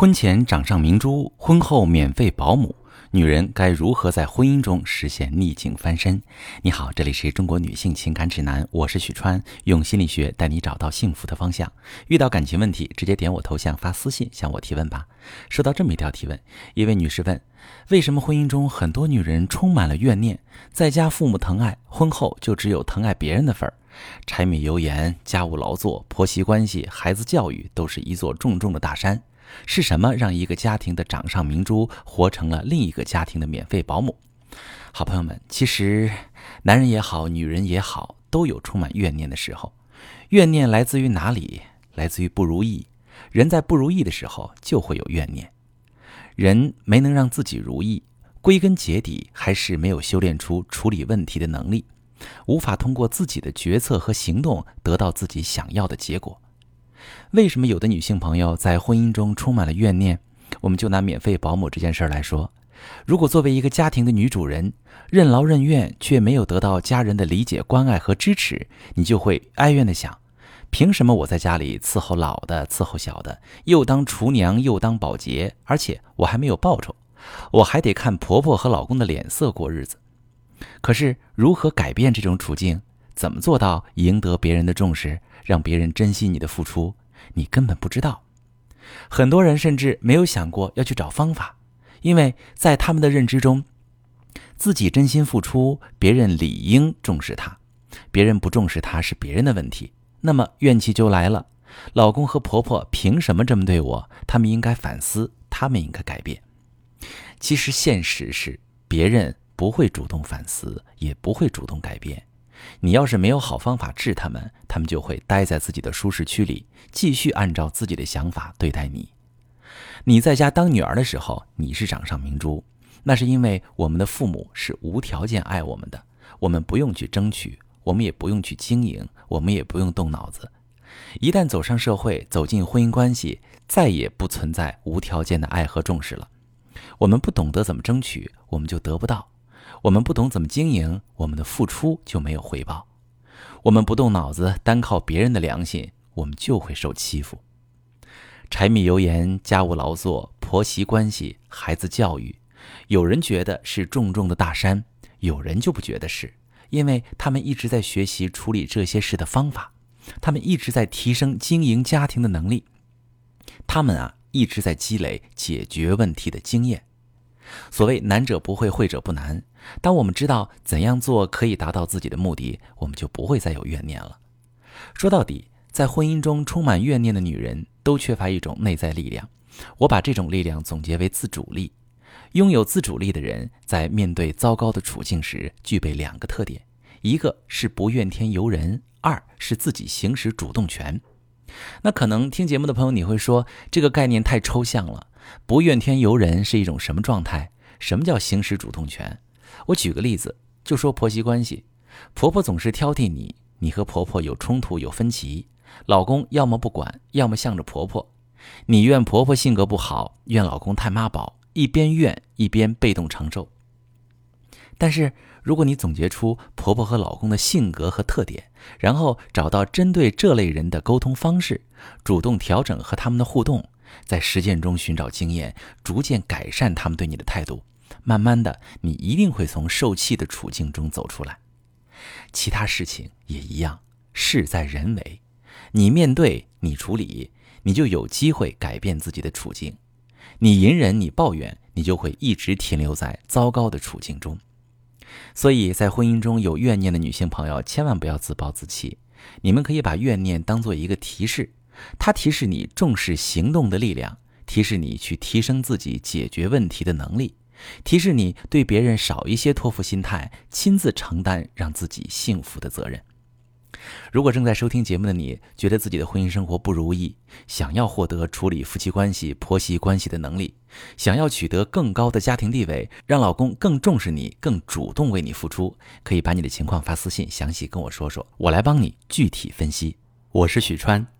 婚前掌上明珠，婚后免费保姆，女人该如何在婚姻中实现逆境翻身？你好，这里是中国女性情感指南，我是许川，用心理学带你找到幸福的方向。遇到感情问题，直接点我头像发私信向我提问吧。收到这么一条提问，一位女士问：为什么婚姻中很多女人充满了怨念，在家父母疼爱，婚后就只有疼爱别人的份儿？柴米油盐、家务劳作、婆媳关系、孩子教育，都是一座重重的大山。是什么让一个家庭的掌上明珠活成了另一个家庭的免费保姆？好朋友们，其实男人也好，女人也好，都有充满怨念的时候。怨念来自于哪里？来自于不如意。人在不如意的时候就会有怨念。人没能让自己如意，归根结底还是没有修炼出处理问题的能力，无法通过自己的决策和行动得到自己想要的结果。为什么有的女性朋友在婚姻中充满了怨念？我们就拿免费保姆这件事儿来说，如果作为一个家庭的女主人，任劳任怨却没有得到家人的理解、关爱和支持，你就会哀怨的想：凭什么我在家里伺候老的、伺候小的，又当厨娘又当保洁，而且我还没有报酬，我还得看婆婆和老公的脸色过日子？可是如何改变这种处境？怎么做到赢得别人的重视，让别人珍惜你的付出？你根本不知道，很多人甚至没有想过要去找方法，因为在他们的认知中，自己真心付出，别人理应重视他；别人不重视他是别人的问题。那么怨气就来了：老公和婆婆凭什么这么对我？他们应该反思，他们应该改变。其实现实是，别人不会主动反思，也不会主动改变。你要是没有好方法治他们，他们就会待在自己的舒适区里，继续按照自己的想法对待你。你在家当女儿的时候，你是掌上明珠，那是因为我们的父母是无条件爱我们的，我们不用去争取，我们也不用去经营，我们也不用动脑子。一旦走上社会，走进婚姻关系，再也不存在无条件的爱和重视了。我们不懂得怎么争取，我们就得不到。我们不懂怎么经营，我们的付出就没有回报；我们不动脑子，单靠别人的良心，我们就会受欺负。柴米油盐、家务劳作、婆媳关系、孩子教育，有人觉得是重重的大山，有人就不觉得是，因为他们一直在学习处理这些事的方法，他们一直在提升经营家庭的能力，他们啊一直在积累解决问题的经验。所谓难者不会，会者不难。当我们知道怎样做可以达到自己的目的，我们就不会再有怨念了。说到底，在婚姻中充满怨念的女人都缺乏一种内在力量。我把这种力量总结为自主力。拥有自主力的人，在面对糟糕的处境时，具备两个特点：一个是不怨天尤人，二是自己行使主动权。那可能听节目的朋友，你会说这个概念太抽象了。不怨天尤人是一种什么状态？什么叫行使主动权？我举个例子，就说婆媳关系，婆婆总是挑剔你，你和婆婆有冲突有分歧，老公要么不管，要么向着婆婆，你怨婆婆性格不好，怨老公太妈宝，一边怨一边被动承受。但是如果你总结出婆婆和老公的性格和特点，然后找到针对这类人的沟通方式，主动调整和他们的互动。在实践中寻找经验，逐渐改善他们对你的态度。慢慢的，你一定会从受气的处境中走出来。其他事情也一样，事在人为。你面对，你处理，你就有机会改变自己的处境。你隐忍，你抱怨，你就会一直停留在糟糕的处境中。所以在婚姻中有怨念的女性朋友，千万不要自暴自弃。你们可以把怨念当做一个提示。它提示你重视行动的力量，提示你去提升自己解决问题的能力，提示你对别人少一些托付心态，亲自承担让自己幸福的责任。如果正在收听节目的你，觉得自己的婚姻生活不如意，想要获得处理夫妻关系、婆媳关系的能力，想要取得更高的家庭地位，让老公更重视你、更主动为你付出，可以把你的情况发私信，详细跟我说说，我来帮你具体分析。我是许川。